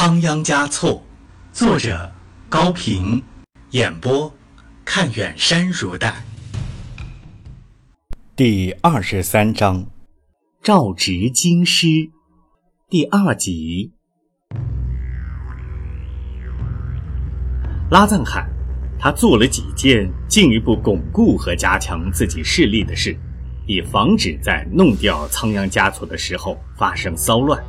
仓央嘉措，作者高平，演播看远山如黛。第二十三章，诏职京师，第二集。拉赞喊，他做了几件进一步巩固和加强自己势力的事，以防止在弄掉仓央嘉措的时候发生骚乱。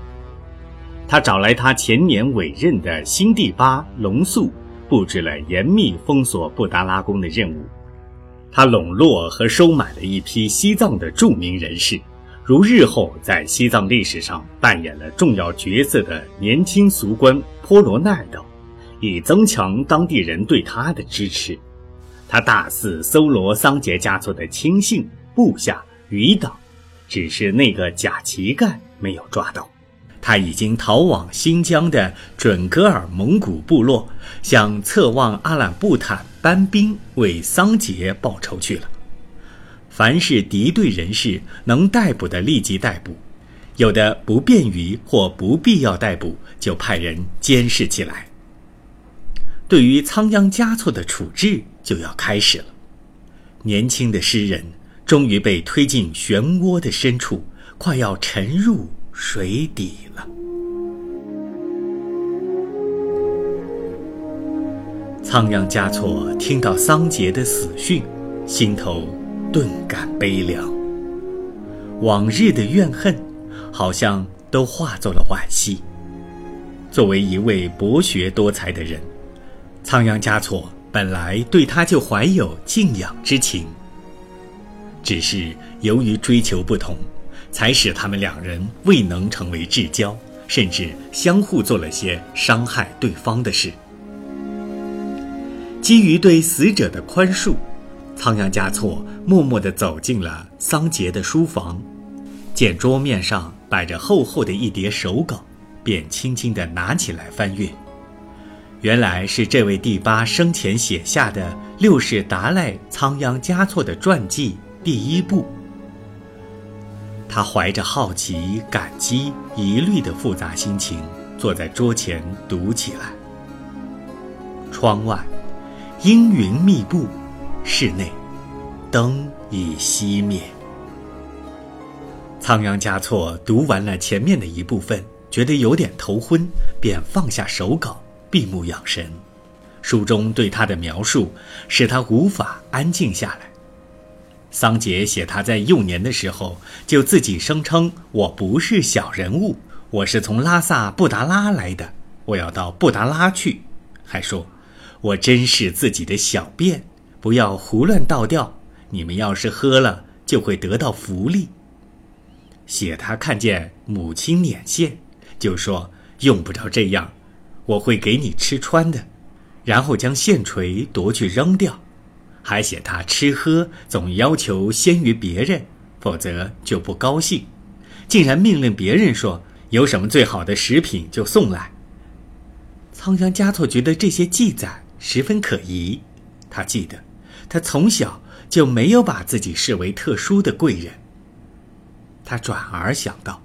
他找来他前年委任的新第八龙肃，布置了严密封锁布达拉宫的任务。他笼络和收买了一批西藏的著名人士，如日后在西藏历史上扮演了重要角色的年轻俗官波罗奈等，以增强当地人对他的支持。他大肆搜罗桑杰嘉措的亲信、部下、余党，只是那个假乞丐没有抓到。他已经逃往新疆的准噶尔蒙古部落，向策妄阿兰布坦搬兵为桑杰报仇去了。凡是敌对人士能逮捕的，立即逮捕；有的不便于或不必要逮捕，就派人监视起来。对于仓央嘉措的处置就要开始了。年轻的诗人终于被推进漩涡的深处，快要沉入。水底了。仓央嘉措听到桑杰的死讯，心头顿感悲凉。往日的怨恨，好像都化作了惋惜。作为一位博学多才的人，仓央嘉措本来对他就怀有敬仰之情，只是由于追求不同。才使他们两人未能成为至交，甚至相互做了些伤害对方的事。基于对死者的宽恕，仓央嘉措默默地走进了桑杰的书房，见桌面上摆着厚厚的一叠手稿，便轻轻地拿起来翻阅。原来是这位第八生前写下的六世达赖仓央嘉措的传记第一部。他怀着好奇、感激、疑虑的复杂心情，坐在桌前读起来。窗外，阴云密布；室内，灯已熄灭。仓央嘉措读完了前面的一部分，觉得有点头昏，便放下手稿，闭目养神。书中对他的描述，使他无法安静下来。桑杰写他在幼年的时候就自己声称：“我不是小人物，我是从拉萨布达拉来的，我要到布达拉去。”还说：“我珍视自己的小便，不要胡乱倒掉。你们要是喝了，就会得到福利。”写他看见母亲捻线，就说：“用不着这样，我会给你吃穿的。”然后将线锤夺去扔掉。还写他吃喝总要求先于别人，否则就不高兴，竟然命令别人说有什么最好的食品就送来。仓央嘉措觉得这些记载十分可疑，他记得他从小就没有把自己视为特殊的贵人。他转而想到，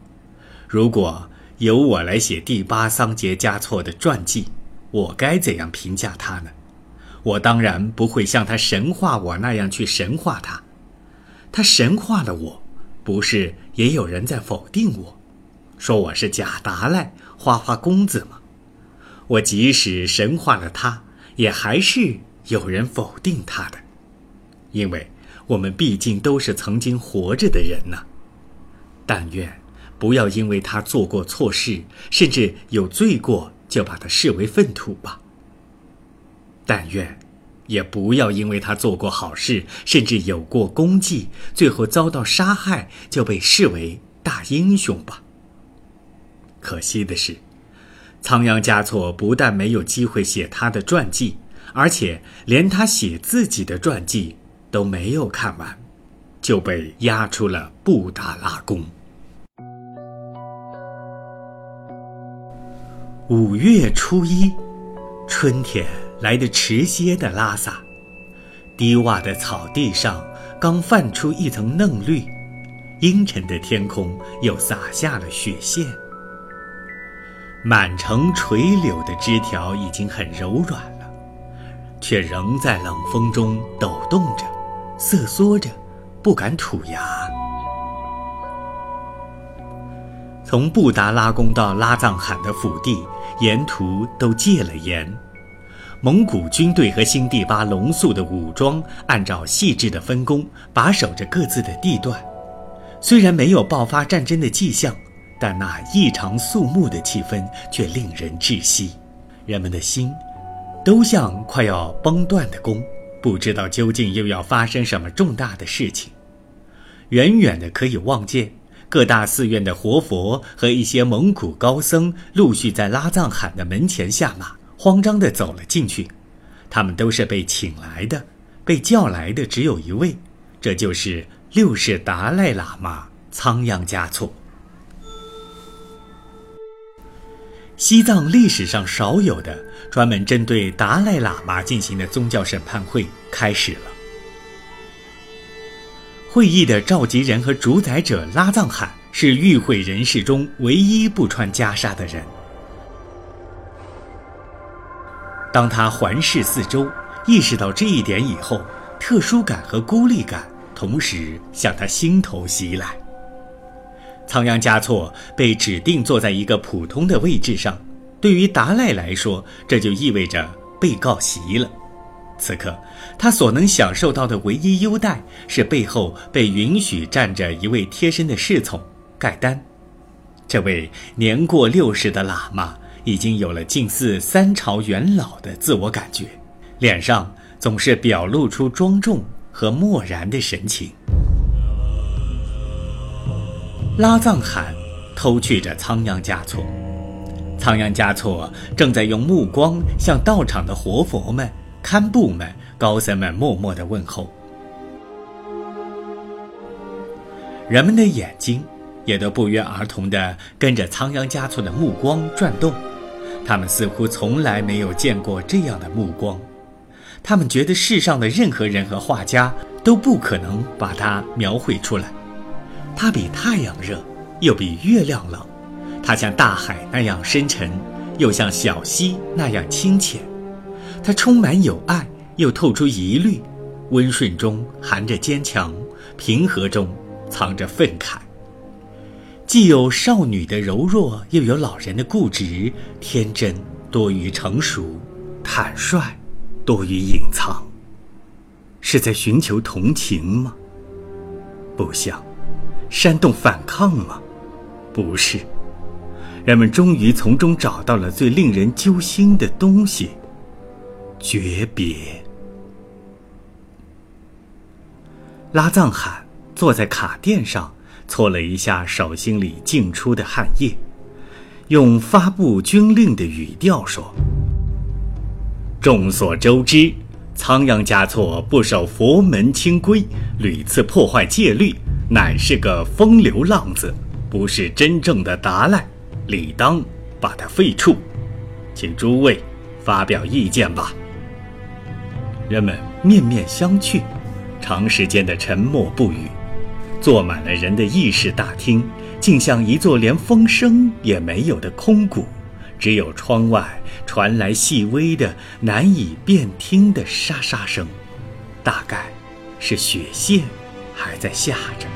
如果由我来写第八桑杰嘉措的传记，我该怎样评价他呢？我当然不会像他神化我那样去神化他，他神化了我，不是也有人在否定我，说我是假达赖、花花公子吗？我即使神化了他，也还是有人否定他的，因为我们毕竟都是曾经活着的人呢。但愿不要因为他做过错事，甚至有罪过，就把他视为粪土吧。但愿，也不要因为他做过好事，甚至有过功绩，最后遭到杀害，就被视为大英雄吧。可惜的是，仓央嘉措不但没有机会写他的传记，而且连他写自己的传记都没有看完，就被押出了布达拉宫。五月初一，春天。来的迟些的拉萨，低洼的草地上刚泛出一层嫩绿，阴沉的天空又洒下了雪线。满城垂柳的枝条已经很柔软了，却仍在冷风中抖动着，瑟缩着，不敢吐芽。从布达拉宫到拉藏罕的府地，沿途都戒了严。蒙古军队和新第巴龙宿的武装按照细致的分工，把守着各自的地段。虽然没有爆发战争的迹象。但那异常肃穆的气氛却令人窒息，人们的心都像快要崩断的弓，不知道究竟又要发生什么重大的事情。远远的可以望见各大寺院的活佛和一些蒙古高僧陆续在拉藏罕的门前下马，慌张地走了进去。他们都是被请来的，被叫来的只有一位，这就是六世达赖喇嘛仓央嘉措。西藏历史上少有的专门针对达赖喇嘛进行的宗教审判会开始了。会议的召集人和主宰者拉藏罕是与会人士中唯一不穿袈裟的人。当他环视四周，意识到这一点以后，特殊感和孤立感同时向他心头袭来。仓央嘉措被指定坐在一个普通的位置上，对于达赖来说，这就意味着被告席了。此刻，他所能享受到的唯一优待是背后被允许站着一位贴身的侍从盖丹。这位年过六十的喇嘛已经有了近似三朝元老的自我感觉，脸上总是表露出庄重和漠然的神情。拉藏罕偷去着仓央嘉措，仓央嘉措正在用目光向道场的活佛们、堪布们、高僧们默默的问候。人们的眼睛也都不约而同地跟着仓央嘉措的目光转动，他们似乎从来没有见过这样的目光，他们觉得世上的任何人和画家都不可能把它描绘出来。它比太阳热，又比月亮冷；它像大海那样深沉，又像小溪那样清浅。它充满友爱，又透出疑虑；温顺中含着坚强，平和中藏着愤慨。既有少女的柔弱，又有老人的固执；天真多于成熟，坦率多于隐藏。是在寻求同情吗？不像。煽动反抗吗？不是，人们终于从中找到了最令人揪心的东西——诀别。拉藏罕坐在卡垫上，搓了一下手心里浸出的汗液，用发布军令的语调说：“众所周知，仓央嘉措不守佛门清规，屡次破坏戒律。”乃是个风流浪子，不是真正的达赖，理当把他废黜。请诸位发表意见吧。人们面面相觑，长时间的沉默不语。坐满了人的议事大厅，竟像一座连风声也没有的空谷，只有窗外传来细微的、难以辨听的沙沙声，大概是雪线还在下着。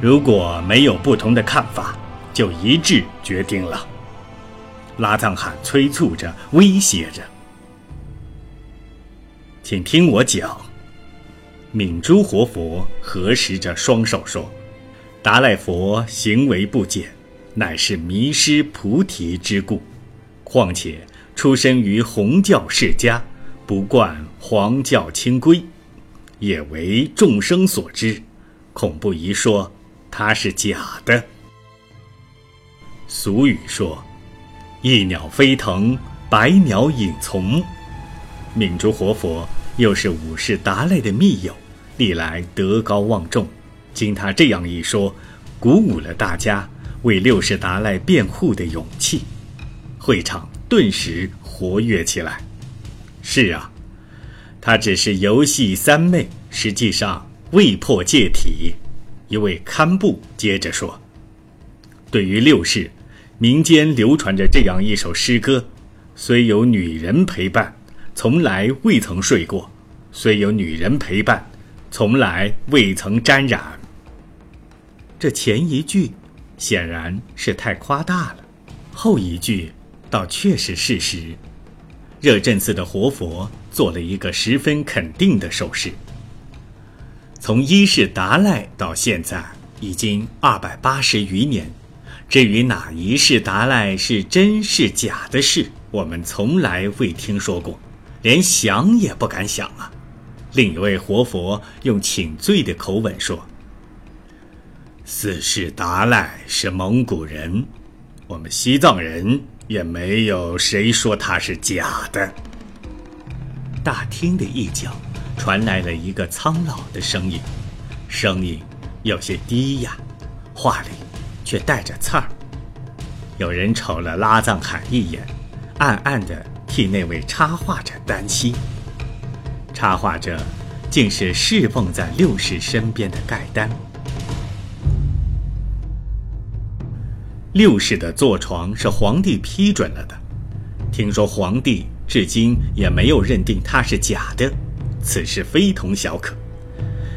如果没有不同的看法，就一致决定了。拉藏汗催促着，威胁着：“请听我讲。”敏珠活佛合十着双手说：“达赖佛行为不检，乃是迷失菩提之故。况且出身于红教世家，不惯黄教清规，也为众生所知，恐不宜说。”它是假的。俗语说：“一鸟飞腾，百鸟引从。”敏珠活佛又是五世达赖的密友，历来德高望重。经他这样一说，鼓舞了大家为六世达赖辩护的勇气，会场顿时活跃起来。是啊，他只是游戏三昧，实际上未破戒体。一位堪布接着说：“对于六世，民间流传着这样一首诗歌：“虽有女人陪伴，从来未曾睡过；虽有女人陪伴，从来未曾沾染。”这前一句显然是太夸大了，后一句倒确是事实。热振寺的活佛做了一个十分肯定的手势。从一世达赖到现在已经二百八十余年。至于哪一世达赖是真是假的事，我们从来未听说过，连想也不敢想啊！另一位活佛用请罪的口吻说：“四世达赖是蒙古人，我们西藏人也没有谁说他是假的。”大厅的一角传来了一个苍老的声音，声音有些低哑，话里。却带着刺儿。有人瞅了拉藏海一眼，暗暗地替那位插画者担心。插画者竟是侍奉在六世身边的盖丹。六世的坐床是皇帝批准了的，听说皇帝至今也没有认定它是假的，此事非同小可，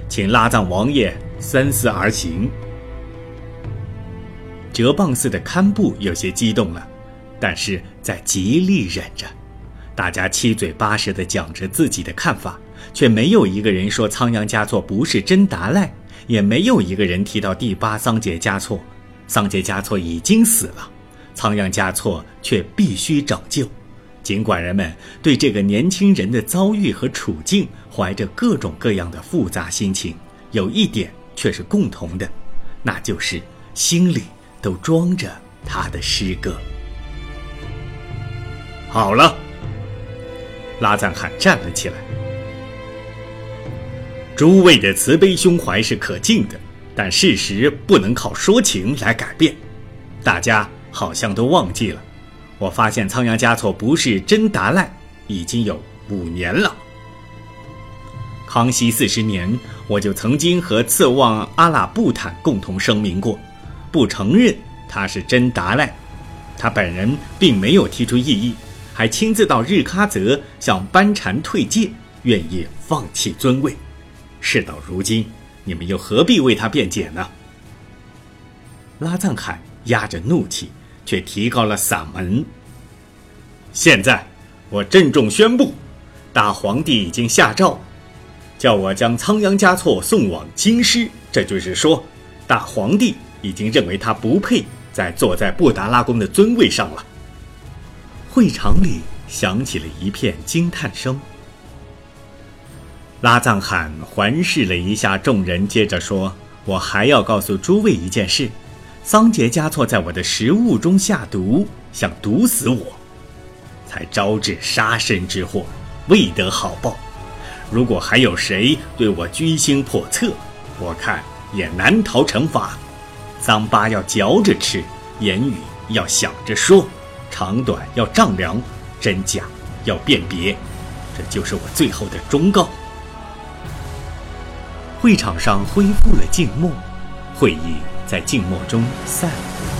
请拉藏王爷三思而行。哲蚌寺的堪布有些激动了，但是在极力忍着。大家七嘴八舌地讲着自己的看法，却没有一个人说仓央嘉措不是真达赖，也没有一个人提到第八桑杰嘉措。桑杰嘉措已经死了，仓央嘉措却必须拯救。尽管人们对这个年轻人的遭遇和处境怀着各种各样的复杂心情，有一点却是共同的，那就是心里。都装着他的诗歌。好了，拉赞罕站了起来。诸位的慈悲胸怀是可敬的，但事实不能靠说情来改变。大家好像都忘记了，我发现仓央嘉措不是真达赖已经有五年了。康熙四十年，我就曾经和次旺阿拉布坦共同声明过。不承认他是真达赖，他本人并没有提出异议，还亲自到日喀则向班禅退戒，愿意放弃尊位。事到如今，你们又何必为他辩解呢？拉藏海压着怒气，却提高了嗓门：“现在，我郑重宣布，大皇帝已经下诏，叫我将仓央嘉措送往京师。这就是说，大皇帝。”已经认为他不配再坐在布达拉宫的尊位上了。会场里响起了一片惊叹声。拉藏汗环视了一下众人，接着说：“我还要告诉诸位一件事：桑杰嘉措在我的食物中下毒，想毒死我，才招致杀身之祸，未得好报。如果还有谁对我居心叵测，我看也难逃惩罚。”桑巴要嚼着吃，言语要想着说，长短要丈量，真假要辨别，这就是我最后的忠告。会场上恢复了静默，会议在静默中散了。